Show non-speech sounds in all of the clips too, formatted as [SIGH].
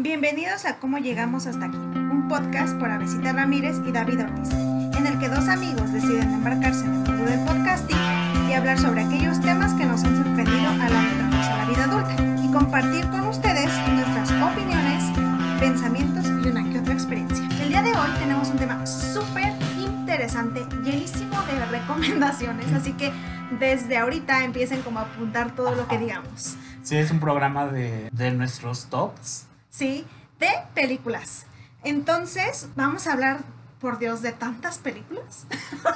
Bienvenidos a Cómo Llegamos Hasta Aquí, un podcast por Avesita Ramírez y David Ortiz, en el que dos amigos deciden embarcarse en el mundo del podcasting y hablar sobre aquellos temas que nos han sorprendido al adentrarnos a la vida adulta y compartir con ustedes nuestras opiniones, pensamientos y una que otra experiencia. El día de hoy tenemos un tema súper interesante, llenísimo de recomendaciones, así que desde ahorita empiecen como a apuntar todo lo que digamos. Sí, es un programa de, de nuestros tops. ¿Sí? De películas. Entonces, vamos a hablar, por Dios, de tantas películas.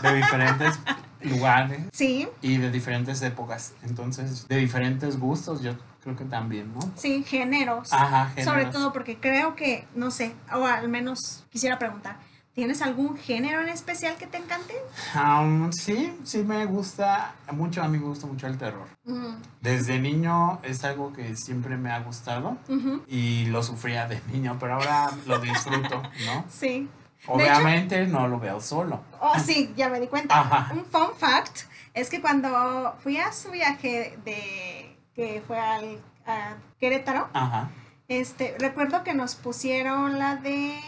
De diferentes lugares Sí, y de diferentes épocas. Entonces, de diferentes gustos, yo creo que también, ¿no? sí, géneros. Ajá, Sobre géneros. todo porque creo que, no sé, o al menos quisiera preguntar, ¿tienes algún género en especial que te encante? Um, sí, sí me gusta mucho, a mí me gusta mucho el terror. Desde niño es algo que siempre me ha gustado y lo sufría de niño, pero ahora lo disfruto, ¿no? [LAUGHS] Sí. Obviamente no lo veo solo. Oh, sí, ya me di cuenta. Ajá. Un fun fact es que cuando fui a su viaje de que fue al a Querétaro, Ajá. este, recuerdo que nos pusieron la de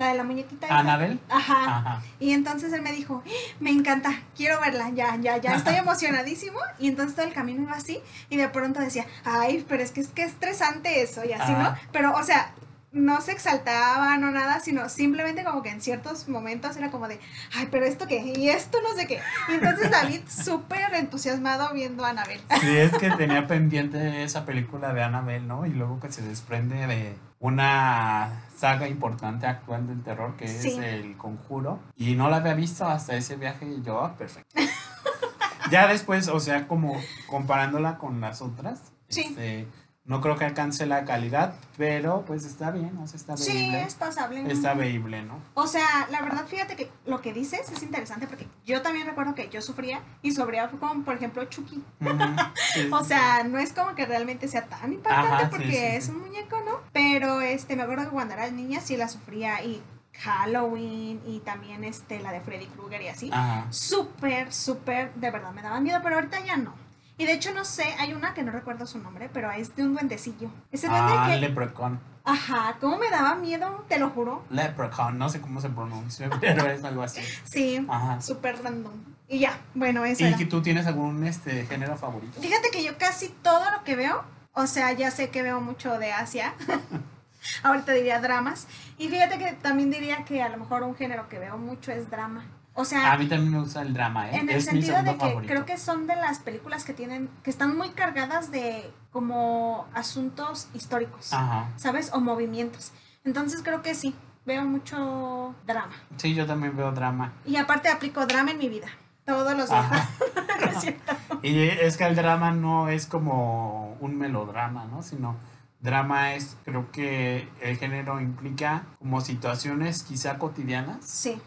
la de la muñequita. Anabel. Ajá. Ajá. Y entonces él me dijo, "¡Ah! me encanta, quiero verla, ya, ya, ya, estoy [LAUGHS] emocionadísimo. Y entonces todo el camino iba así y de pronto decía, ay, pero es que es que estresante eso y así, ¿no? Pero, o sea, no se exaltaba, no nada, sino simplemente como que en ciertos momentos era como de, ay, pero esto qué, y esto no sé qué. Y entonces David [LAUGHS] súper entusiasmado viendo a Anabel. Sí, es que tenía pendiente esa película de Annabelle, ¿no? Y luego que se desprende de una saga importante actual del terror que Sí. es El Conjuro. Y no la había visto hasta ese viaje y yo, ah, perfecto. [LAUGHS] ya después, o sea, como comparándola con las otras, Sí. este, no creo que alcance la calidad, pero pues está bien, o sea, está Sí, veíble. es pasable. Está veíble, ¿no? O sea, la verdad, fíjate que lo que dices es interesante porque yo también recuerdo que yo sufría y sufría con, por ejemplo, Chucky. [LAUGHS] Sí, O sí, sea, no es como que realmente sea tan impactante Ajá, sí, porque sí, es sí. un muñeco, ¿no? Pero este, me acuerdo que cuando era niña sí la sufría y Halloween y también este, la de Freddy Krueger y así. sí. Súper, súper, de verdad me daba miedo, pero ahorita ya no. Y de hecho no sé, hay una que no recuerdo su nombre, pero es de un duendecillo. Ese duende Ah, que... Leprechaun. Ajá, ¿cómo me daba miedo? Te lo juro. Leprechaun, no sé cómo se pronuncia, [LAUGHS] pero es algo así. Sí, Ajá. súper random. Y ya, bueno, eso ¿Y era. que tú tienes algún este género favorito? Fíjate que yo casi todo lo que veo, o sea, ya sé que veo mucho de Asia. [LAUGHS] Ahorita diría dramas. Y fíjate que también diría que a lo mejor un género que veo mucho es drama. O sea, A mí también me gusta el drama, ¿eh? en el es mi sentido segundo de que favorito. creo que son de las películas que tienen, que están muy cargadas de como asuntos históricos, Ajá. ¿sabes? O movimientos. Entonces creo que sí, veo mucho drama. Sí, yo también veo drama. Y aparte aplico drama en mi vida, todos los días. [LAUGHS] [LAUGHS] Y es que el drama no es como un melodrama, ¿no? Sino drama es, creo que el género implica como situaciones quizá cotidianas Sí,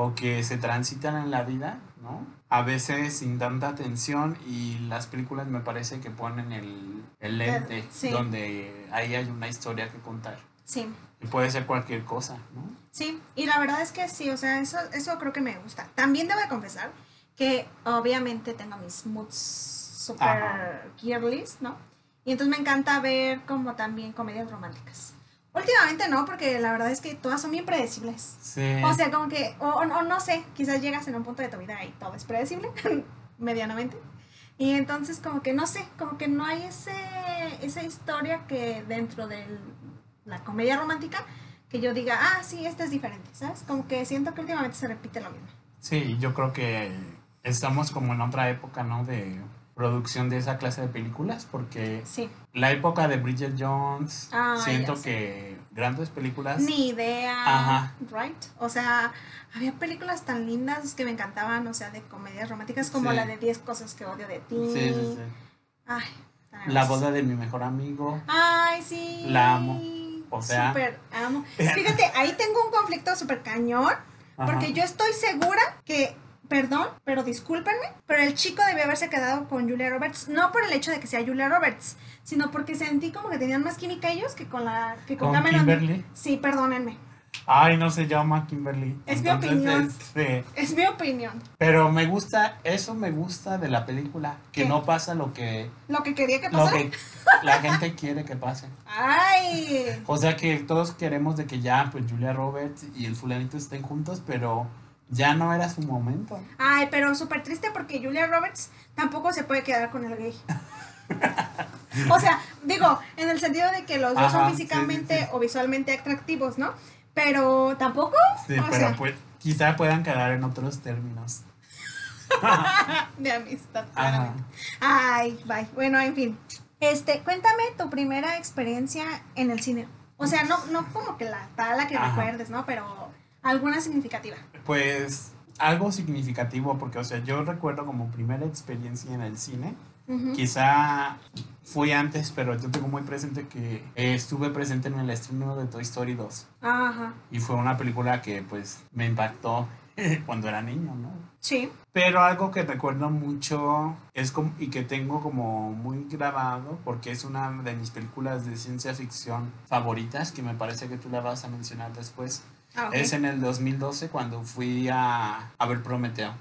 o que se transitan en la vida, ¿no? A veces sin tanta atención y las películas me parece que ponen el, el lente Sí. donde ahí hay una historia que contar. sí. Y puede ser cualquier cosa, ¿no? Sí, y la verdad es que sí, o sea, eso, eso creo que me gusta. También debo de confesar que obviamente tengo mis moods super girlies, ¿no? Y entonces me encanta ver como también comedias románticas. Últimamente no, porque la verdad es que todas son bien predecibles. Sí. O sea, como que, o, o- no sé, quizás llegas en un punto de tu vida y todo es predecible, [LAUGHS] medianamente. Y entonces como que no sé, como que no hay ese, esa historia que dentro de la comedia romántica que yo diga, ah, sí, esta es diferente, ¿sabes? Como que siento que últimamente se repite lo mismo. Sí, yo creo que estamos como en otra época, ¿no? De producción de esa clase de películas, porque Sí, la época de Bridget Jones, Ah, siento que grandes películas. ni idea, Ajá. right? O sea, había películas tan lindas que me encantaban, o sea, de comedias románticas como Sí. la de 10 cosas que odio de ti. Sí, sí, sí. Ay, tan La boda de mi mejor amigo. Ay, sí. La amo. O sea- Súper amo. Fíjate, ahí tengo un conflicto súper cañón. Ajá. Porque yo estoy segura que, perdón, pero discúlpenme, pero el chico debió haberse quedado con Julia Roberts. No por el hecho de que sea Julia Roberts, sino porque sentí como que tenían más química ellos que con la que con, Con Cameron. Kimberly. Sí, perdónenme. Ay, no se llama Kimberly. Es mi opinión. este, Es mi opinión. pero me gusta, eso me gusta de la película, que ¿Qué? no pasa lo que, Lo que quería que lo pasara. que la gente [LAUGHS] quiere que pase. Ay. O sea que todos queremos de que ya, pues Julia Roberts y el fulanito estén juntos, pero ya no era su momento. Ay, pero súper triste porque Julia Roberts tampoco se puede quedar con el gay. [LAUGHS] o sea, digo, en el sentido de que los dos son sí, sí, físicamente sí. o visualmente atractivos, ¿no? Pero tampoco. Sí, o pero sea, pues quizá puedan quedar en otros términos. [LAUGHS] de amistad. Ajá. Ay, bye. Bueno, en fin. Este, cuéntame tu primera experiencia en el cine. O sea, no, no como que la tal la que Ajá. recuerdes, ¿no? Pero alguna significativa. Pues algo significativo, porque o sea, yo recuerdo como primera experiencia en el cine, quizá fui antes, pero yo tengo muy presente que eh, estuve presente en el estreno de Toy Story 2 Ajá. y fue una película que pues me impactó [LAUGHS] cuando era niño, ¿no? Sí. Pero algo que recuerdo mucho es como, y que tengo como muy grabado, porque es una de mis películas de ciencia ficción favoritas, que me parece que tú la vas a mencionar después, Ah, es en el 2012 cuando fui a, a ver Prometeo.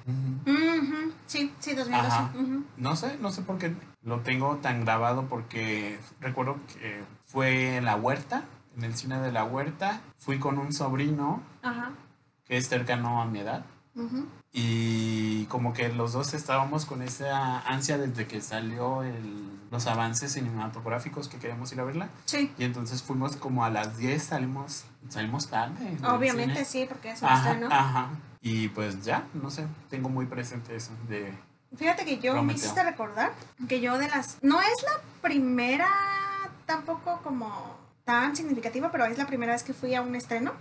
Sí, sí, 2012. Ajá. Ujú. No sé, no sé por qué lo tengo tan grabado, porque recuerdo que fue en la huerta, en el cine de la huerta, fui con un sobrino que es cercano a mi edad. Y como que los dos estábamos con esa ansia desde que salió el- los avances cinematográficos que queríamos ir a verla. Sí, Y entonces fuimos como a las 10, salimos, salimos tarde. obviamente sí, porque es un Ajá, estreno. ajá. Y pues ya, no sé, tengo muy presente eso de... Fíjate que yo me hiciste recordar que yo de las... No es la primera tampoco como tan significativa, pero es la primera vez que fui a un estreno.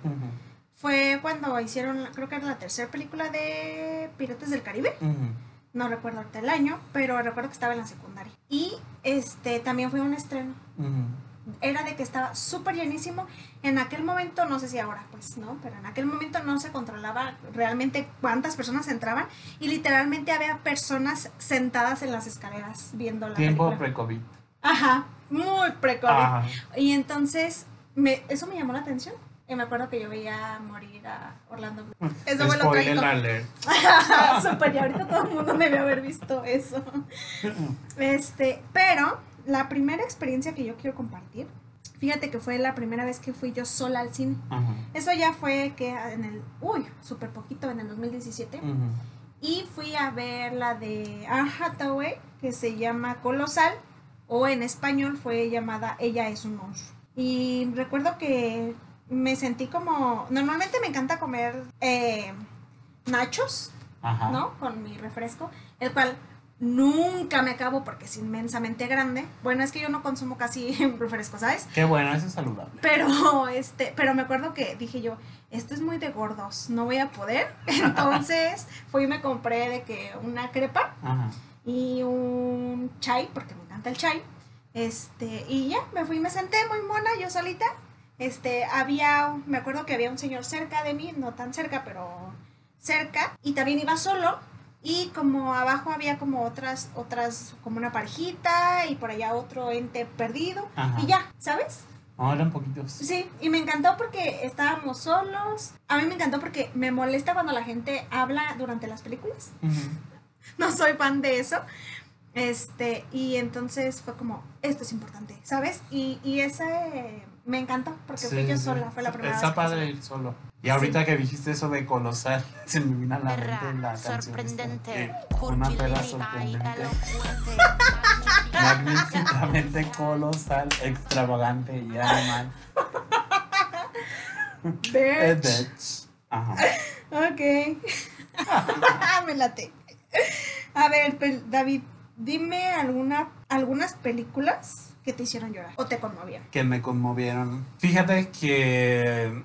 Fue cuando hicieron, creo que era la tercera película de Piratas del Caribe. No recuerdo ahorita el año, pero recuerdo que estaba en la secundaria. Y este también fue un estreno. Ujú. Era de que estaba súper llenísimo. En aquel momento, no sé si ahora, pues no, pero en aquel momento no se controlaba realmente cuántas personas entraban. Y literalmente había personas sentadas en las escaleras viendo la Tiempo pre-COVID. Ajá, muy pre-COVID. Y entonces, me, eso me llamó la atención. Y me acuerdo que yo veía morir a Orlando Bloom. Eso fue lo alert. [LAUGHS] Súper, y ahorita todo el mundo debe haber visto eso. Este, pero la primera experiencia que yo quiero compartir, fíjate que fue la primera vez que fui yo sola al cine. Ajá. Eso ya fue que en el, uy, súper poquito, en el 2017. Ujú. Y fui a ver la de Anne Hathaway, que se llama Colosal, o en español fue llamada Ella es un monstruo. Y recuerdo que me sentí como, normalmente me encanta comer eh, nachos, Ajá. ¿no? Con mi refresco, el cual nunca me acabo porque es inmensamente grande. Bueno, es que yo no consumo casi [LAUGHS] refresco, ¿sabes? Qué bueno, eso es saludable. Pero este, pero me acuerdo que dije yo, esto es muy de gordos, no voy a poder. [LAUGHS] Entonces, fui y me compré de que una crepa Ajá. y un chai, porque me encanta el chai. Este, y ya, me fui y me senté muy mona, yo solita. Este, había, me acuerdo que había un señor cerca de mí, no tan cerca, pero cerca, y también iba solo. Y como abajo había como otras, otras, como una parejita y por allá otro ente perdido. Ajá. Y ya, ¿sabes? Eran poquitos. Sí, y me encantó porque estábamos solos. A mí me encantó porque me molesta cuando la gente habla durante las películas. No soy fan de eso. Este, y entonces fue como, esto es importante, ¿sabes? Y, y ese me encantó porque fui Sí, yo sí. sola, fue la primera Está vez. que padre fui ir solo. Y ahorita que dijiste eso de colosal, [LAUGHS] se me vino a la mente la canción sorprendente, de Una y sorprendente, magníficamente colosal, extravagante y animal. Bitch. Ajá. Ok. [LAUGHS] me late. A ver, pel- David, dime alguna, algunas películas que te hicieron llorar o te conmovieron. Que me conmovieron. Fíjate que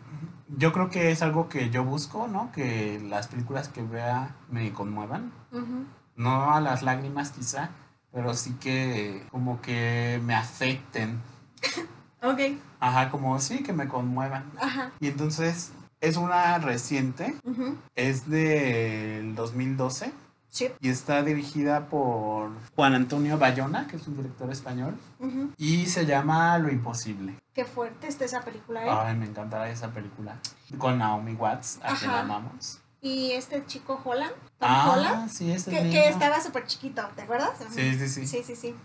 yo creo que es algo que yo busco, ¿no? Que las películas que vea me conmuevan. Ujú. No a las lágrimas quizá, pero sí que como que me afecten. [LAUGHS] Ok, Ajá, como sí, que me conmuevan. ajá. Y entonces es una reciente, ujú. es del 2012, Sí. y está dirigida por Juan Antonio Bayona, que es un director español, y se llama Lo Imposible. Qué fuerte está esa película, ¿eh? Ay, me encantará esa película. Con Naomi Watts, a quien amamos. Y este chico Holland, Tom Ah, Holland, sí, ese que estaba súper chiquito, ¿te acuerdas? Sí, sí, sí. Sí, sí, sí.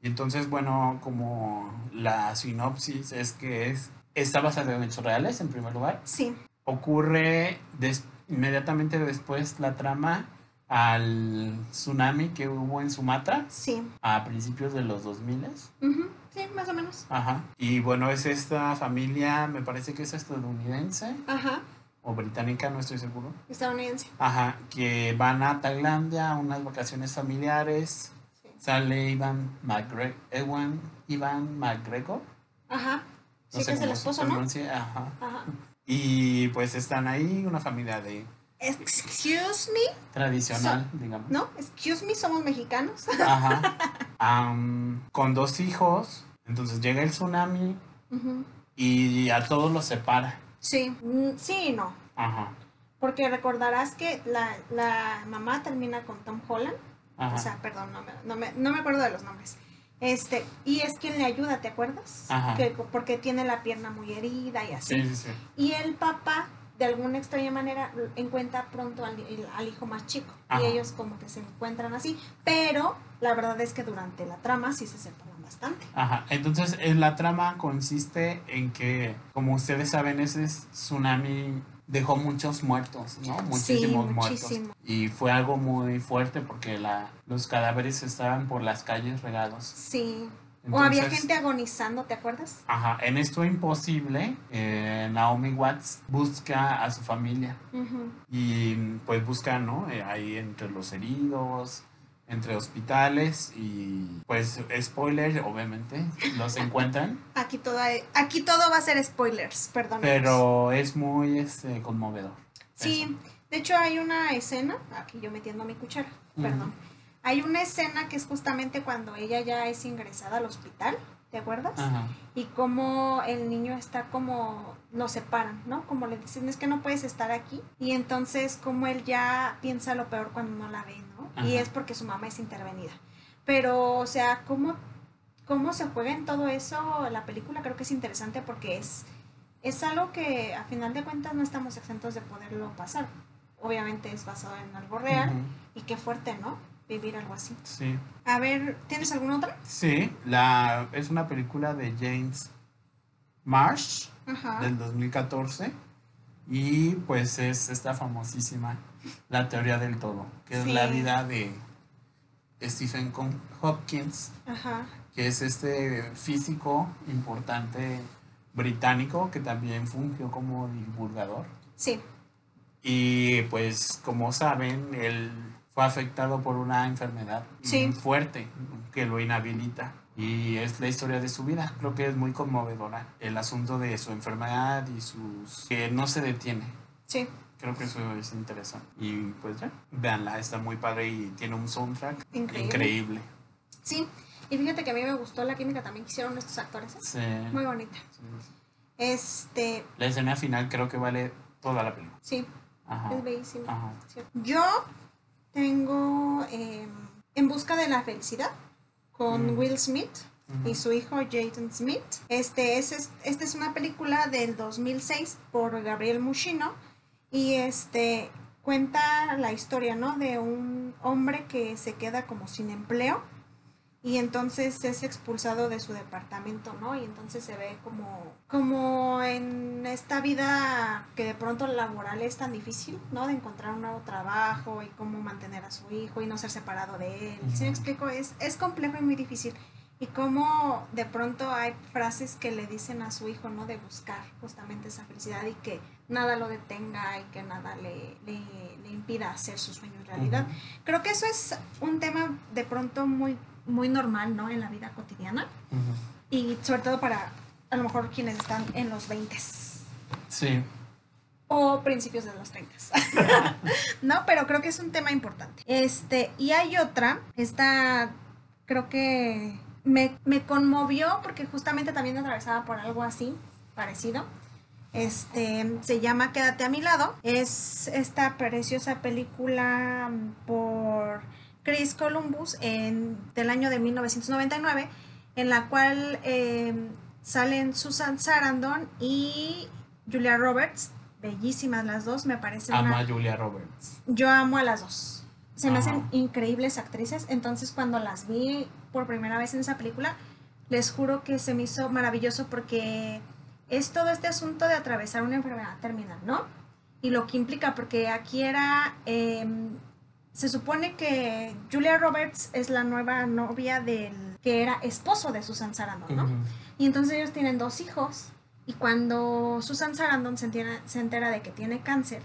Y entonces, bueno, como la sinopsis es que es está basada en hechos reales, en primer lugar. Sí, Ocurre des- inmediatamente después la trama al tsunami que hubo en Sumatra sí. a principios de los 2000. Ujú, Sí, más o menos. Ajá. Y bueno, es esta familia, me parece que es estadounidense Ajá, o británica, no estoy seguro. estadounidense. Ajá, que van a Tailandia a unas vacaciones familiares. Sí. Sale Ivan McGregor, Ewan, Ivan McGregor. Ajá. No Sí, sé que es el esposo, ¿no? Ajá. Ajá. Y pues están ahí, una familia de Excuse me, tradicional, digamos. ¿no? Excuse me, somos mexicanos. Ajá. [LAUGHS] Con dos hijos. Entonces llega el tsunami Ujú. y a todos los separa. Sí, Mm, sí y no. Ajá. Porque recordarás que la, la mamá termina con Tom Holland. Ajá. O sea, perdón, no me, no, me, no me acuerdo de los nombres. Este, y es quien le ayuda, ¿te acuerdas? Ajá. Que, porque tiene la pierna muy herida y así. sí, sí, sí. Y el papá, de alguna extraña manera, encuentra pronto al, al hijo más chico. Ajá. Y ellos como que se encuentran así. Pero la verdad es que durante la trama sí se separan bastante. Ajá. Entonces eh, la trama consiste en que, como ustedes saben, ese tsunami dejó muchos muertos, ¿no? Muchísimos muertos. Y fue algo muy fuerte porque la, los cadáveres estaban por las calles regados. Sí. O había gente agonizando, ¿te acuerdas? Ajá, en esto imposible, eh, Naomi Watts busca a su familia y pues busca, ¿no? Eh, ahí entre los heridos, entre hospitales y pues spoiler, obviamente, los encuentran, [LAUGHS] Aquí todo, hay- aquí todo va a ser spoilers, perdón. pero es muy este, conmovedor. Sí, de hecho hay una escena, aquí yo metiendo mi cuchara, perdón. Hay una escena que es justamente cuando ella ya es ingresada al hospital, ¿te acuerdas? Ajá, Y como el niño está como, lo separan, ¿no? Como le dicen, es que no puedes estar aquí. Y entonces como él ya piensa lo peor cuando no la ve, ¿no? Y es porque su mamá es intervenida. Pero, o sea, cómo, cómo se juega en todo eso la película creo que es interesante porque es, es algo que a final de cuentas no estamos exentos de poderlo pasar. Obviamente es basado en algo real y qué fuerte, ¿no? Vivir algo así. Sí, A ver, ¿tienes alguna otra? sí, la, es una película de James Marsh. Ajá. del 2014 y pues es esta famosísima La teoría del todo, que Sí. es la vida de Stephen Hopkins, Ajá. que es este físico importante británico que también fungió como divulgador. Sí. Y pues como saben, él fue afectado por una enfermedad Sí. fuerte que lo inhabilita. Y es la historia de su vida. Creo que es muy conmovedora. El asunto de su enfermedad y sus... que no se detiene. Sí. Creo que eso es interesante. Y pues ya, véanla, está muy padre y tiene un soundtrack Increíble. increíble. Sí, y fíjate que a mí me gustó la química también que hicieron estos actores. ¿eh? Sí, Muy bonita. sí, sí. Este, La escena final creo que vale toda la película. sí, Ajá. es bellísima. Ajá. Yo tengo eh, En busca de la felicidad con Mm. Will Smith y su hijo Jaden Smith. Este es, es- esta es una película del 2006 por Gabriel Mushino y este cuenta la historia, ¿no? De un hombre que se queda como sin empleo y entonces es expulsado de su departamento, ¿no? Y entonces se ve como, como en esta vida que de pronto laboral es tan difícil, ¿no? De encontrar un nuevo trabajo y cómo mantener a su hijo y no ser separado de él. ¿Sí me Ujú. explico? Es, es complejo y muy difícil. Y cómo de pronto hay frases que le dicen a su hijo, ¿no? De buscar justamente esa felicidad y que nada lo detenga y que nada le, le, le impida hacer su sueño en realidad. Creo que eso es un tema de pronto muy, muy normal, ¿no? En la vida cotidiana y sobre todo para a lo mejor quienes están en los 20 Sí. o principios de los 30. [LAUGHS] no, pero creo que es un tema importante. Este, y hay otra, esta creo que me, me conmovió porque justamente también atravesaba por algo así, parecido. Este se llama Quédate a mi lado. Es esta preciosa película por Chris Columbus en, del año de 1999, en la cual eh, salen Susan Sarandon y Julia Roberts. Bellísimas las dos, me parece. Ama a Julia Roberts. Yo amo a las dos. Se me hacen increíbles actrices. Entonces, cuando las vi por primera vez en esa película, les juro que se me hizo maravilloso porque es todo este asunto de atravesar una enfermedad terminal, ¿no? Y lo que implica, porque aquí era. eh, se supone que Julia Roberts es la nueva novia del que era esposo de Susan Sarandon, ¿no? Y entonces ellos tienen dos hijos. Y cuando Susan Sarandon se entera, se entera de que tiene cáncer,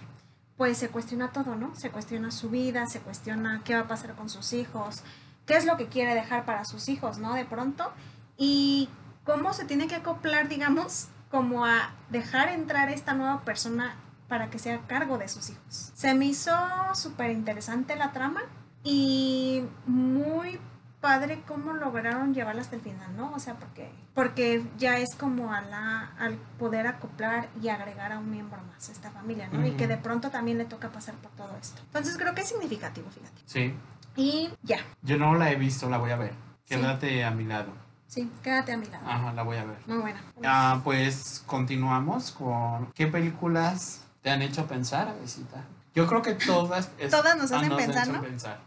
pues se cuestiona todo, ¿no? Se cuestiona su vida, se cuestiona qué va a pasar con sus hijos, qué es lo que quiere dejar para sus hijos, ¿no? De pronto. Y cómo se tiene que acoplar, digamos, como a dejar entrar esta nueva persona para que sea cargo de sus hijos. Se me hizo súper interesante la trama y muy padre cómo lograron llevarla hasta el final, ¿no? O sea, porque, porque ya es como a la, al poder acoplar y agregar a un miembro más a esta familia, ¿no? Y que de pronto también le toca pasar por todo esto. Entonces creo que es significativo, fíjate. Sí. Y ya, Yo no la he visto, la voy a ver. Sí. Quédate a mi lado. sí, quédate a mi lado. Ajá, la voy a ver. Muy buena. Ah, pues continuamos con ¿qué películas te han hecho pensar, Avesita? Yo creo que todas es- [LAUGHS] Todas nos ah, hacen pensar, ¿no? pensar.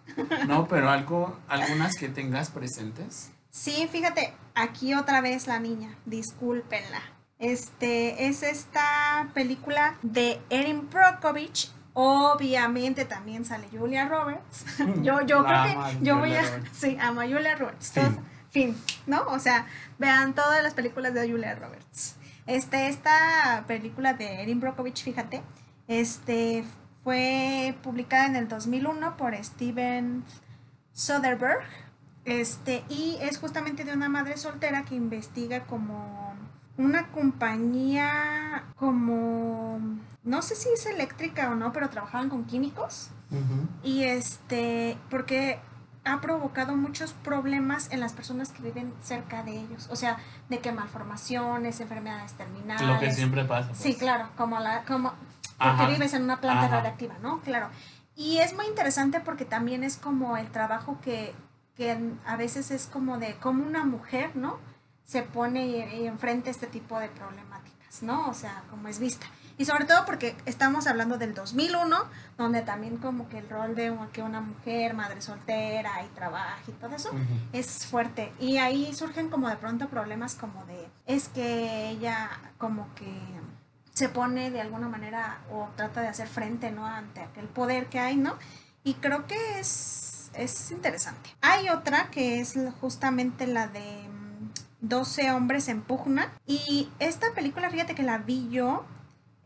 No, pero algo, algunas que tengas presentes. Sí, fíjate, aquí otra vez la niña, discúlpenla. Este es esta película de Erin Brockovich. Obviamente también sale Julia Roberts. [LAUGHS] yo yo La creo ama que yo voy a Roberts. sí, amo a Julia Roberts. Fin, ¿no? O sea, vean todas las películas de Julia Roberts. Este esta película de Erin Brockovich, fíjate, este fue publicada en el 2001 por Steven Soderbergh. Este, y es justamente de una madre soltera que investiga como una compañía como no sé si es eléctrica o no, pero trabajaban con químicos y este porque ha provocado muchos problemas en las personas que viven cerca de ellos, o sea, de que malformaciones, enfermedades terminales. Lo que siempre pasa. pues. Sí, claro, como la como porque Ajá. vives en una planta Ajá. radiactiva, ¿no? Claro. Y es muy interesante porque también es como el trabajo que, que a veces es como de cómo una mujer, ¿no? Se pone y, y enfrenta este tipo de problemáticas, ¿no? O sea, como es vista. Y sobre todo porque estamos hablando del 2001, donde también como que el rol de que una mujer, madre soltera y trabaja y todo eso, es fuerte. Y ahí surgen como de pronto problemas como de, es que ella como que se pone de alguna manera o trata de hacer frente, ¿no? Ante aquel poder que hay, ¿no? Y creo que es, es interesante. Hay otra que es justamente la de mm, 12 hombres en pugna. Y esta película, fíjate que la vi yo,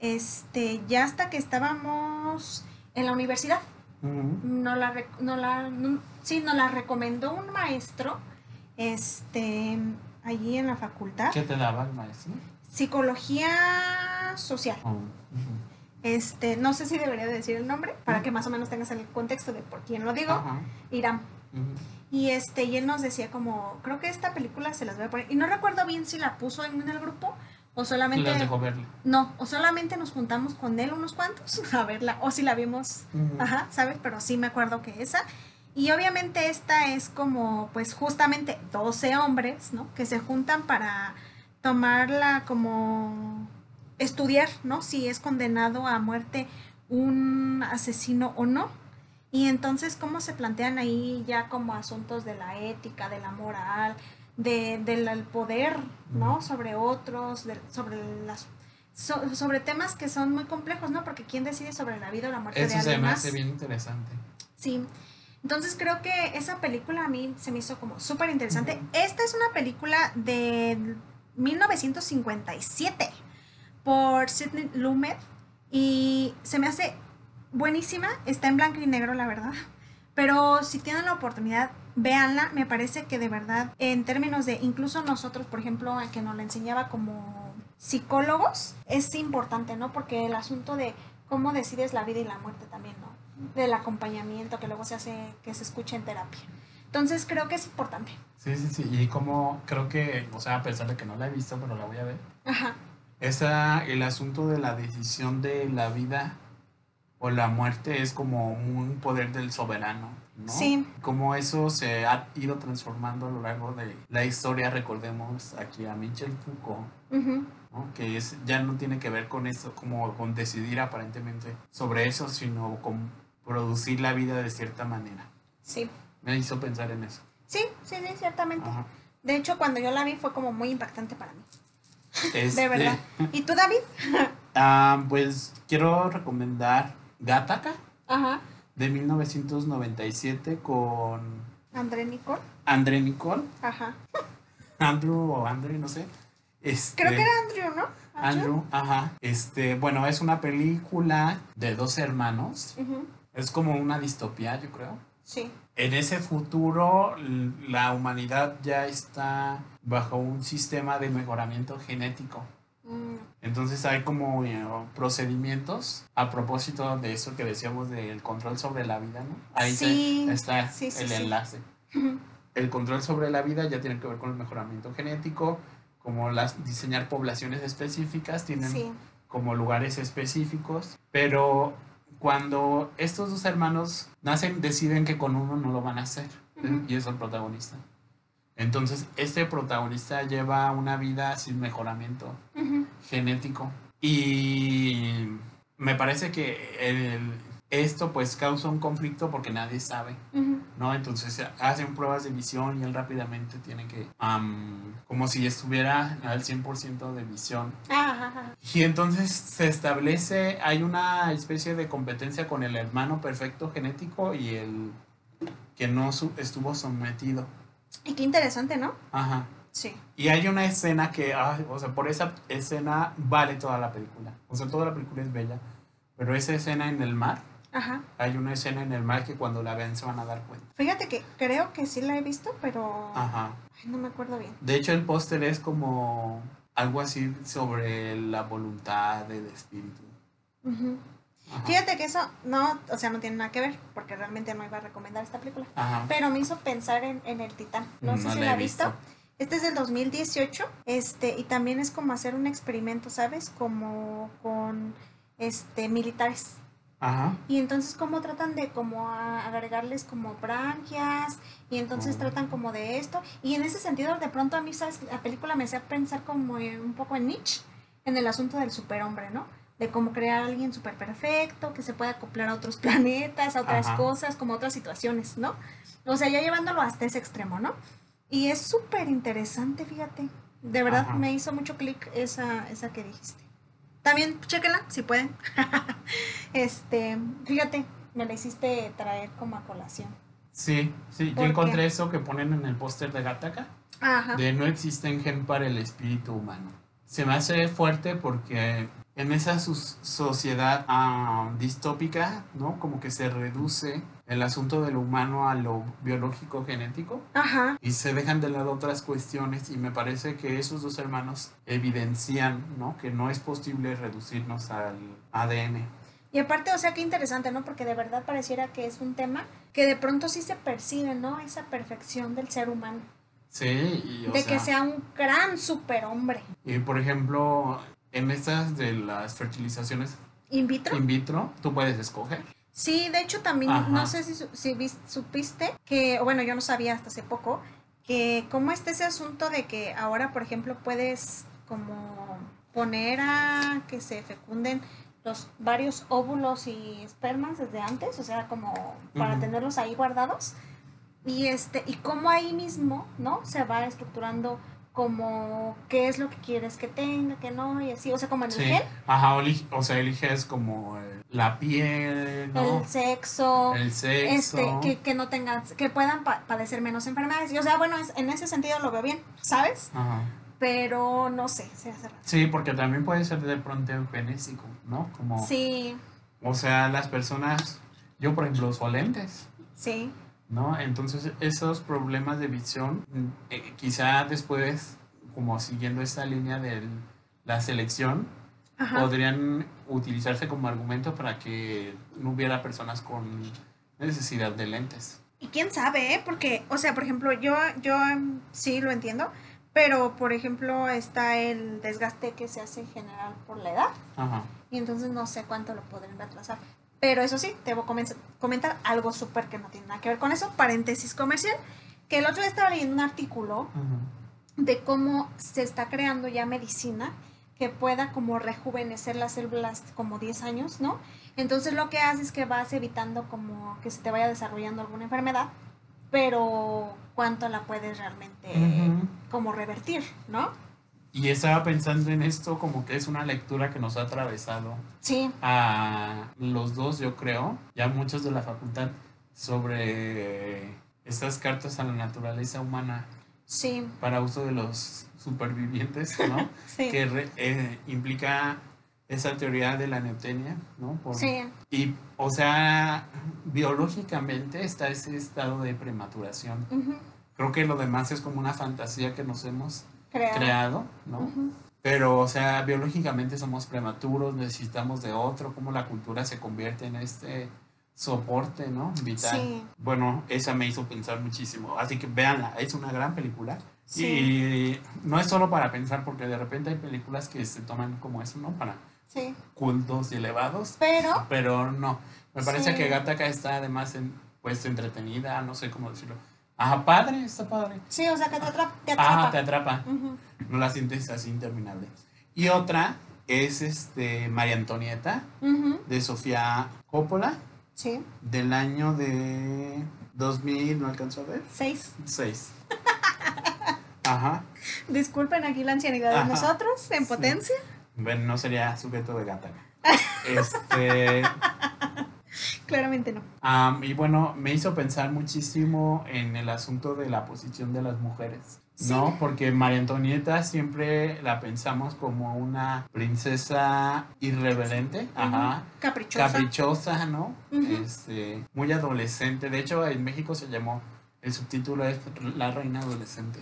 este, ya hasta que estábamos en la universidad no la, no la, no- sí, nos la recomendó un maestro, este, allí en la facultad, ¿Qué te daba el maestro? psicología social. Oh. Este, no sé si debería de decir el nombre, para que más o menos tengas el contexto de por quién lo digo. Irán. Y este, y él nos decía como, creo que esta película se las voy a poner, y no recuerdo bien si la puso en el grupo o solamente, las dejó verla. no, o solamente nos juntamos con él unos cuantos [LAUGHS] a verla, o si la vimos. Ajá, ¿sabes? Pero sí me acuerdo que esa. Y obviamente esta es como, pues justamente 12 hombres, ¿no? Que se juntan para tomarla como estudiar, ¿no? Si es condenado a muerte un asesino o no. Y entonces, ¿cómo se plantean ahí ya como asuntos de la ética, de la moral, de, del el poder, ¿no? Sobre otros, de- sobre las... so- sobre temas que son muy complejos, ¿no? Porque ¿quién decide sobre la vida o la muerte de Eso se alguien me más? hace bien interesante. Sí. Entonces creo que esa película a mí se me hizo como súper interesante. Esta es una película de 1957 por Sidney Lumet y se me hace buenísima. Está en blanco y negro, la verdad. Pero si tienen la oportunidad, véanla. Me parece que de verdad, en términos de incluso nosotros, por ejemplo, a que nos la enseñaba como psicólogos, es importante, ¿no? Porque el asunto de cómo decides la vida y la muerte también, ¿no? Del acompañamiento que luego se hace, que se escucha en terapia. Entonces creo que es importante. Sí, sí, sí. Y como creo que, o sea, a pesar de que no la he visto, pero la voy a ver. Ajá. esa, el asunto de la decisión de la vida o la muerte es como un poder del soberano, ¿no? Sí. Como eso se ha ido transformando a lo largo de la historia, recordemos aquí a Michel Foucault. ¿no? que es, ya no tiene que ver con eso, como con decidir aparentemente sobre eso, sino con producir la vida de cierta manera. Sí. Me hizo pensar en eso. Sí, sí, sí, ciertamente. Ajá. De hecho, cuando yo la vi fue como muy impactante para mí. [LAUGHS] De Este, verdad. [LAUGHS] ¿Y tú, David? ah, pues quiero recomendar Gattaca Ajá. De 1997 con André Nicole. André Nicole, Ajá. Andrew o Andre, no sé. Este, Creo que era Andrew, ¿no? Andrew, ajá. Este, bueno, es una película de dos hermanos. Es como una distopía, yo creo. Sí. En ese futuro, la humanidad ya está bajo un sistema de mejoramiento genético. Entonces hay como eh, procedimientos a propósito de eso que decíamos del control sobre la vida, ¿no? Ahí te- está sí, sí, el enlace. El control sobre la vida ya tiene que ver con el mejoramiento genético, como las diseñar poblaciones específicas, tienen como lugares específicos, pero cuando estos dos hermanos nacen deciden que con uno no lo van a hacer Ujú. y es el protagonista. Entonces, este protagonista lleva una vida sin mejoramiento Ujú. Genético y me parece que el- esto pues causa un conflicto porque nadie sabe. ¿no? Entonces hacen pruebas de visión y él rápidamente tiene que, am, como si estuviera al 100% de visión. Ah. Y entonces se establece, hay una especie de competencia con el hermano perfecto genético y el que no su- estuvo sometido. Y qué interesante, ¿no? Ajá. Sí. Y hay una escena que, ay, o sea, por esa escena vale toda la película. O sea, toda la película es bella. Pero esa escena en el mar, Ajá. hay una escena en el mar que cuando la vean se van a dar cuenta. Fíjate que creo que sí la he visto, pero Ajá. Ay, no me acuerdo bien. De hecho, el póster es como algo así sobre la voluntad del espíritu. Ujú. Ajá. Fíjate que eso no, o sea, no tiene nada que ver, porque realmente no iba a recomendar esta película. Ajá. Pero me hizo pensar en, en el Titán. No, sé No si la he has visto. visto. Este es del 2018, este, y también es como hacer un experimento, ¿sabes? Como con este militares. Ajá. Y entonces como tratan de como agregarles como branquias y entonces Oh. tratan como de esto. Y en ese sentido de pronto a mí, ¿sabes? La película me hacía pensar como un poco en Nietzsche, en el asunto del superhombre, ¿no? De cómo crear a alguien súper perfecto, que se pueda acoplar a otros planetas, a otras Ajá. cosas, como a otras situaciones, ¿no? O sea, ya llevándolo hasta ese extremo, ¿no? Y es súper interesante, fíjate. De verdad Ajá. me hizo mucho clic esa, esa que dijiste. También, chéquenla, si pueden. [LAUGHS] este, fíjate, me la hiciste traer como a colación. Sí, sí. Yo encontré eso que ponen en el póster de Gattaca. Ajá. de no existen gen para el espíritu humano. Se me hace fuerte porque en esa sociedad distópica, ¿no? Como que se reduce el asunto de lo humano a lo biológico genético Ajá. y se dejan de lado otras cuestiones y me parece que esos dos hermanos evidencian, ¿no? Que no es posible reducirnos al ADN. Y aparte, o sea, qué interesante, ¿no? Porque de verdad pareciera que es un tema que de pronto sí se percibe, ¿no? Esa perfección del ser humano. Sí, y o de que sea un gran superhombre. y por ejemplo, en estas de las fertilizaciones ¿In vitro? in vitro, tú puedes escoger. Sí, de hecho también, Ajá. no sé si, supiste que, bueno, yo no sabía hasta hace poco, que cómo está ese asunto de que ahora, por ejemplo, puedes como poner a que se fecunden los varios óvulos y espermas desde antes, o sea, como para tenerlos ahí guardados. Y este, y cómo ahí mismo, ¿no? Se va estructurando como qué es lo que quieres que tenga, que no, y así, o sea, como en el Sí. Ajá, o sea, eliges como eh, la piel, ¿no? el sexo, El sexo. este, que, que no tengan, que puedan pa- padecer menos enfermedades. Y, o sea, bueno, es- en ese sentido lo veo bien, ¿sabes? Ajá. Pero no sé, se hace raro. Sí, porque también puede ser de pronto eugenésico, ¿no? Como, Sí, o sea, las personas, yo por ejemplo uso lentes, sí, ¿no? Entonces esos problemas de visión, eh, quizá después, como siguiendo esta línea de la selección, ajá. podrían utilizarse como argumento para que no hubiera personas con necesidad de lentes. Y quién sabe, ¿eh? Porque, o sea, por ejemplo, yo, yo em, sí lo entiendo, pero por ejemplo está el desgaste que se hace en general por la edad Ajá. y entonces no sé cuánto lo podrían retrasar. Pero eso sí, te voy a comen- comentar algo súper que no tiene nada que ver con eso, paréntesis comercial, que el otro día estaba leyendo un artículo de cómo se está creando ya medicina que pueda como rejuvenecer las células como 10 años, ¿no? Entonces lo que hace es que vas evitando como que se te vaya desarrollando alguna enfermedad, pero cuánto la puedes realmente como revertir, ¿no? Y estaba pensando en esto como que es una lectura que nos ha atravesado Sí, a los dos, yo creo, ya muchos de la facultad, sobre estas cartas a la naturaleza humana sí, para uso de los supervivientes, ¿no? [LAUGHS] sí. que re- eh, implica esa teoría de la neotenia, ¿no? Por- Sí, Y, o sea, biológicamente está ese estado de prematuración. Creo que lo demás es como una fantasía que nos hemos creado, ¿no? Pero, o sea, biológicamente somos prematuros, necesitamos de otro, cómo la cultura se convierte en este soporte, ¿no? Vital. Sí. Bueno, esa me hizo pensar muchísimo. Así que véanla, es una gran película. Sí. Y no es solo para pensar, porque de repente hay películas que se toman como eso, ¿no? Para Sí, cultos y elevados. pero Pero no, me parece que Gattaca está además en, pues entretenida, no sé cómo decirlo. Ajá, padre, está padre. sí, o sea que te atrapa. Te Ah, atrapa. te atrapa. No la sientes así interminable. Y otra es este María Antonieta de Sofía Coppola Sí, del año de 2000, ¿no alcanzó a ver? seis. 6. [LAUGHS] Ajá. Disculpen aquí la ancianidad de nosotros en Sí. potencia. Bueno, no sería sujeto de Gattaca. [LAUGHS] Este, Claramente no. am, y bueno, me hizo pensar muchísimo en el asunto de la posición de las mujeres. ¿No? Porque María Antonieta siempre la pensamos como una princesa irreverente, ajá, Caprichosa. caprichosa, ¿no? Este, muy adolescente. De hecho, en México se llamó, el subtítulo es La Reina Adolescente.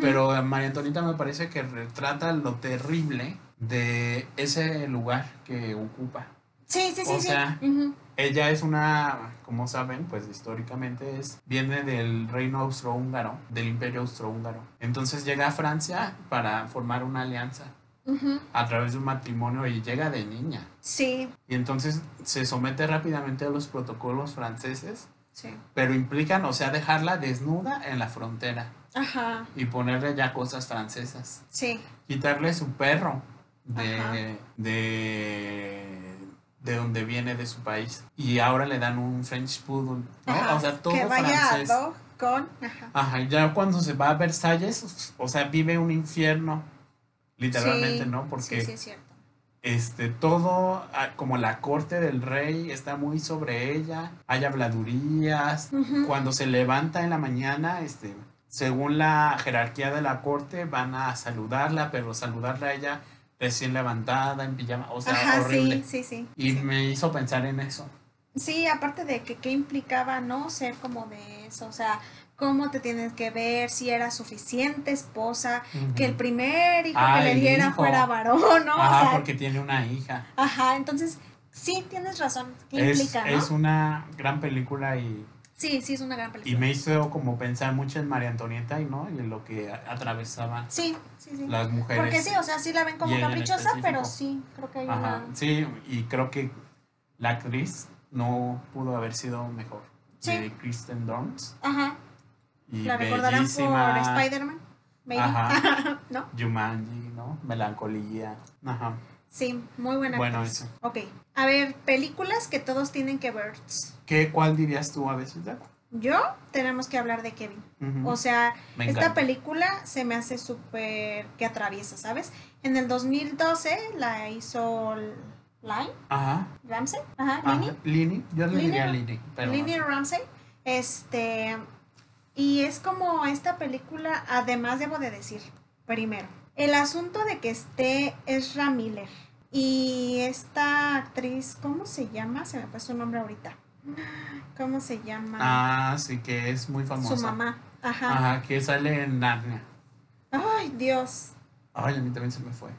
Pero María Antonieta me parece que retrata lo terrible de ese lugar que ocupa. Sí, sí, sí, o sí. sea, Ujú, Ella es una, como saben, pues históricamente es, viene del reino austrohúngaro, del imperio austrohúngaro. Entonces llega a Francia para formar una alianza a través de un matrimonio y llega de niña. Sí, Y entonces se somete rápidamente a los protocolos franceses, sí. pero implican, o sea, dejarla desnuda en la frontera Ajá, y ponerle ya cosas francesas. sí. quitarle su perro de, Ajá. de, de donde viene de su país. Y ahora le dan un French Poodle, ¿no? Ajá, o sea, todo que vaya francés. a dog con. Ajá. Ajá, ya cuando se va a Versalles, o sea, vive un infierno, literalmente, Sí, ¿no? Porque Sí, sí, es cierto. este, todo, ah, como la corte del rey está muy sobre ella, hay habladurías, Ujú. cuando se levanta en la mañana, este, según la jerarquía de la corte, van a saludarla, pero saludarla a ella recién levantada, en pijama, o sea, Ajá, horrible. sí, sí, sí. Y sí. me hizo pensar en eso. Sí, aparte de que qué implicaba no ser como de eso, o sea, cómo te tienes que ver, si era suficiente esposa, que el primer hijo Ah, que le diera hijo. fuera varón, ¿no? Ajá, o sea, porque tiene una hija. ajá, entonces sí tienes razón, ¿qué Es, implica, no? es una gran película y, Sí, sí, es una gran y película. me hizo como pensar mucho en María Antonieta y, ¿no? y en lo que atravesaban Sí, sí, sí. las mujeres. Porque sí, o sea, sí la ven como Y caprichosa, pero sí, creo que hay Ajá, una... sí, y creo que la actriz no pudo haber sido mejor. Sí. De Kristen Dunst. Ajá, Y la recordarán por Spider-Man. Ajá. [LAUGHS] ¿no? Jumanji, ¿no? Melancolía. Ajá. Sí, muy buena Bueno, actriz. eso. Ok, a ver, películas que todos tienen que ver. ¿Qué, ¿Cuál dirías tú a veces? Jack? Yo, tenemos que hablar de Kevin. O sea, Me esta encanta. película se me hace súper que atraviesa, ¿sabes? En el 2012 la hizo Line Ajá. Ramsey, ajá. Lini, Lini. Yo le Lini- diría Lini. Pero Lini no. Ramsey. Este, y es como esta película, además debo de decir, primero, el asunto de que esté Ezra Miller y esta actriz, ¿cómo se llama? Se me fue su nombre ahorita. ¿Cómo se llama? Ah, sí, que es muy famosa. su mamá. Ajá. Ajá, que sale en Narnia. Ay, Dios. Ay, a mí también se me fue.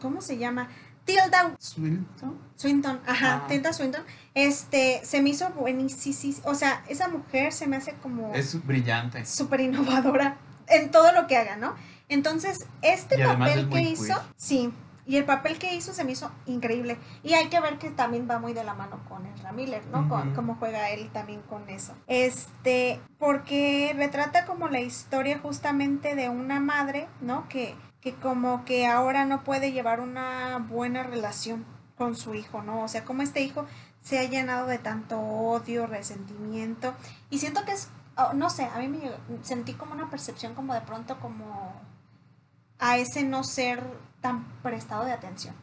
¿Cómo se llama? Tilda Swinton. Swinton, ajá, Ah. Tilda Swinton, este, se me hizo buenísimo, o sea, esa mujer se me hace como Es brillante. súper innovadora en todo lo que haga, ¿no? Entonces, este Y papel es que hizo, queer. sí, y el papel que hizo se me hizo increíble. Y hay que ver que también va muy de la mano con Ezra Miller, ¿no? Con- cómo juega él también con eso. Este, porque retrata como la historia justamente de una madre, ¿no? Que, que como que ahora no puede llevar una buena relación con su hijo, ¿no? O sea, como este hijo se ha llenado de tanto odio, resentimiento. Y siento que es, oh, no sé, a mí me sentí como una percepción como de pronto como a ese no ser tan prestado de atención.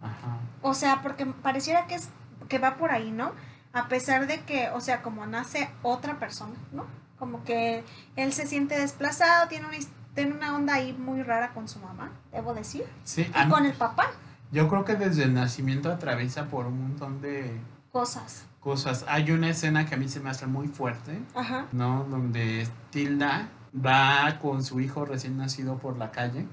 Ajá. O sea, porque pareciera que es que va por ahí, ¿no? A pesar de que, o sea, como nace otra persona, ¿no? Como que él se siente desplazado, tiene una, tiene una onda ahí muy rara con su mamá, debo decir, Sí, y con el papá, yo creo que desde el nacimiento atraviesa por un montón de cosas. cosas. Hay una escena que a mí se me hace muy fuerte, Ajá. ¿no? Donde Tilda va con su hijo recién nacido por la calle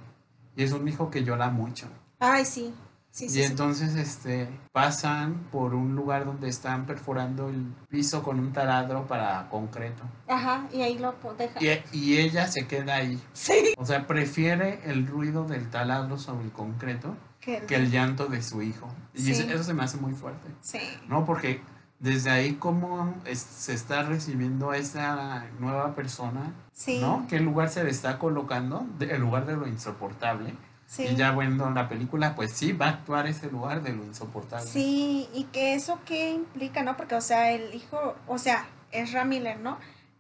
y es un hijo que llora mucho. Ay, sí. Sí, sí, y sí. entonces este pasan por un lugar donde están perforando el piso con un taladro para concreto. Ajá, y ahí lo deja. Y, y ella se queda ahí. Sí. O sea, prefiere el ruido del taladro sobre el concreto Que, que el llanto de su hijo. Y eso se me hace muy fuerte. Sí. ¿No? Porque desde ahí como es- se está recibiendo a esa nueva persona, Sí. ¿no? ¿Qué lugar se le está colocando? De- el lugar de lo insoportable. Sí. Y ya bueno, en la película, pues sí, va a actuar ese lugar de lo insoportable. Sí, y que eso qué implica, ¿no? Porque, o sea, el hijo, o sea, Ezra Miller, ¿no?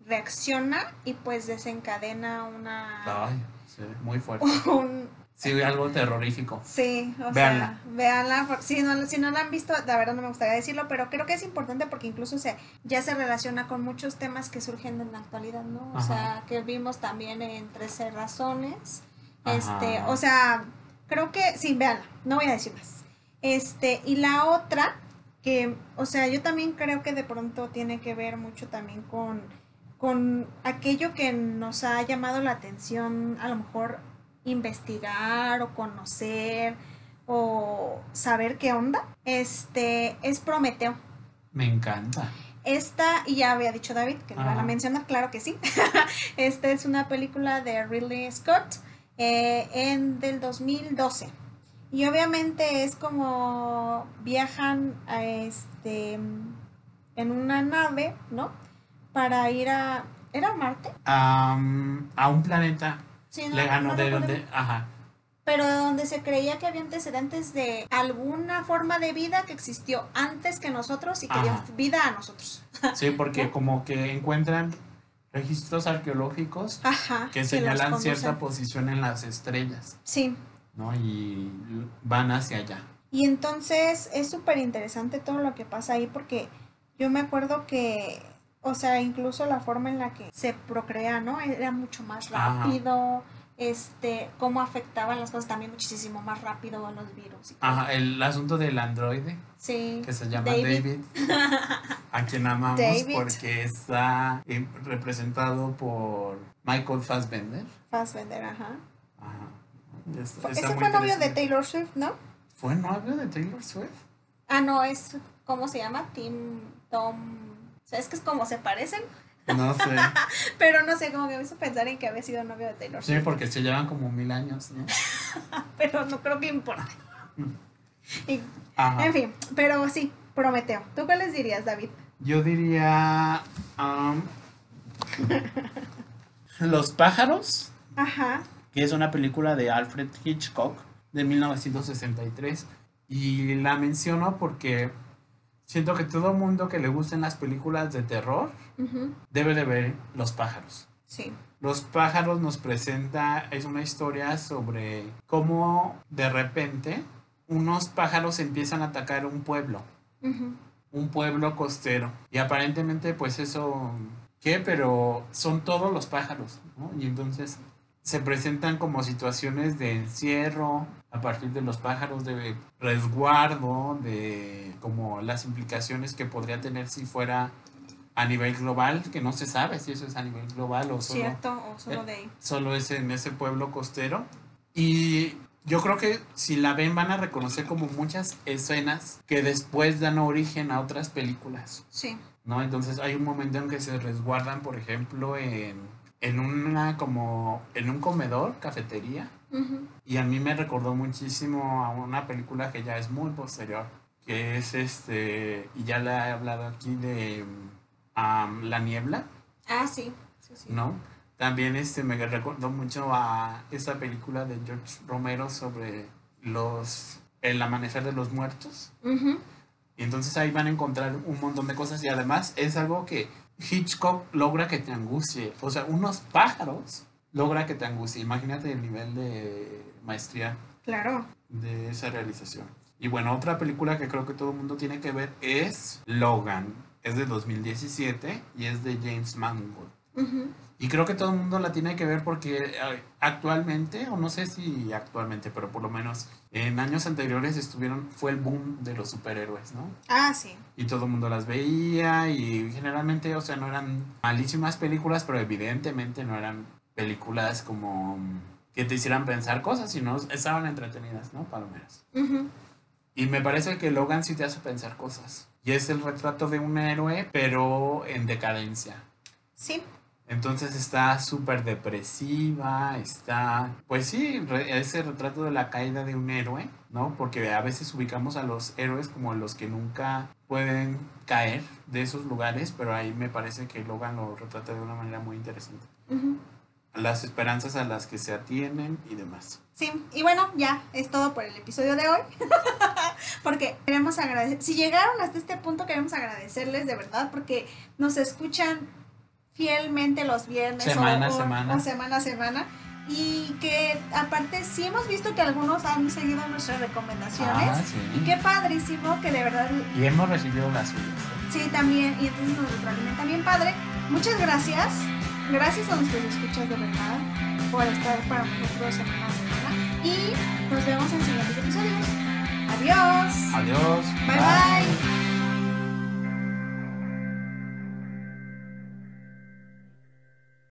Reacciona y pues desencadena una... Ay, sí, muy fuerte. [LAUGHS] Un, Sí, algo terrorífico. sí, o Véanla. sea, véanla. Si no, si no la han visto, la verdad no me gustaría decirlo, pero creo que es importante porque incluso se, ya se relaciona con muchos temas que surgen en la actualidad, ¿no? O Ajá. sea, que vimos también en 13 razones. Ajá. Este, o sea, creo que sí, véanla, no voy a decir más. Este, y la otra, que, o sea, yo también creo que de pronto tiene que ver mucho también con, con aquello que nos ha llamado la atención, a lo mejor investigar o conocer o saber qué onda, este, es Prometeo. Me encanta. Esta, y ya había dicho David que lo van a Ajá. mencionar, claro que sí. [LAUGHS] Esta es una película de Ridley Scott eh, en, del 2012. Y obviamente es como viajan a este en una nave, ¿no? Para ir a. ¿Era Marte? A un planeta Sí, no- lejano no de donde... bien. Ajá. Pero donde se creía que había antecedentes de alguna forma de vida que existió antes que nosotros y que dio vida a nosotros. [LAUGHS] Sí, porque como que encuentran registros arqueológicos Ajá. que señalan cierta posición en las estrellas, Sí. ¿no? Y van hacia allá. Y entonces es súper interesante todo lo que pasa ahí porque yo me acuerdo que, o sea, incluso la forma en la que se procrea, ¿no? Era mucho más Ajá. rápido, este, cómo afectaban las cosas también muchísimo más rápido a los virus. y todo. Ajá, el asunto del androide, Sí. que se llama David. David, [LAUGHS] a quien amamos David. porque está eh, representado por Michael Fassbender. Fassbender, ajá. Ajá. Está- Ese fue novio de. Taylor Swift, ¿no? ¿Fue novio de Taylor Swift? Ah, no, es, ¿cómo se llama? Tim, Tom... O sea, es que es como se parecen, No sé. [LAUGHS] pero no sé, como que me hizo pensar en que había sido novio de Taylor Sí, Swift. porque se llevan como mil años, ¿no? [LAUGHS] Pero no creo que importe. Y Ajá. En fin, pero sí, Prometeo. ¿Tú qué les dirías, David? Yo diría. um, Los pájaros, Ajá, que es una película de Alfred Hitchcock de 1963. Y la menciono porque siento que todo mundo que le gusten las películas de terror debe de ver Los pájaros. sí, Los pájaros nos presenta, es una historia sobre cómo de repente unos pájaros empiezan a atacar un pueblo. un pueblo costero. Y aparentemente, pues eso, ¿qué? Pero son todos los pájaros, ¿no? Y entonces se presentan como situaciones de encierro a partir de los pájaros, de resguardo, de como las implicaciones que podría tener si fuera a nivel global, que no se sabe si eso es a nivel global o solo cierto, o solo de ahí. solo es en ese pueblo costero. Y yo creo que si la ven van a reconocer como muchas escenas que después dan origen a otras películas. Sí. ¿no? Entonces hay un momento en que se resguardan, por ejemplo, en, en una como en un comedor, cafetería, y a mí me recordó muchísimo a una película que ya es muy posterior, que es este, y ya la he hablado aquí de um, La Niebla, Ah, sí. sí, sí. ¿no? También este me recordó mucho a esa película de George Romero sobre los el amanecer de los muertos. Y entonces ahí van a encontrar un montón de cosas y además es algo que Hitchcock logra que te angustie. O sea, unos pájaros logra que te angustie. Imagínate el nivel de maestría Claro. de esa realización. Y bueno, otra película que creo que todo el mundo tiene que ver es Logan. Es de 2017 y es de James Mangold. Y creo que todo el mundo la tiene que ver porque actualmente, o no sé si actualmente, pero por lo menos en años anteriores estuvieron, fue el boom de los superhéroes, ¿no? Ah, sí. y todo el mundo las veía y generalmente, o sea, no eran malísimas películas, pero evidentemente no eran películas como que te hicieran pensar cosas, sino estaban entretenidas, ¿no? Palomeras. Ujú. Y me parece que Logan sí te hace pensar cosas. Y es el retrato de un héroe, pero en decadencia. Sí. Entonces está súper depresiva, está, pues sí, re- ese retrato de la caída de un héroe, ¿no? Porque a veces ubicamos a los héroes como los que nunca pueden caer de esos lugares, pero ahí me parece que Logan lo retrata de una manera muy interesante. Las esperanzas a las que se atienen y demás. Sí, y bueno, ya es todo por el episodio de hoy. [LAUGHS] porque queremos agradecer, si llegaron hasta este punto, queremos agradecerles de verdad porque nos escuchan fielmente los viernes Semana a o, semana. o semana a semana. Y que aparte sí hemos visto que algunos han seguido nuestras recomendaciones. Ah, Y qué padrísimo que de verdad Y hemos recibido las suyas. Sí, también, y entonces nos retroalimenta bien padre. Muchas gracias. Gracias a nuestros escuchas de verdad por estar para nosotros semana a semana. Y nos vemos en siguientes episodios. Adiós. Adiós. bye. bye.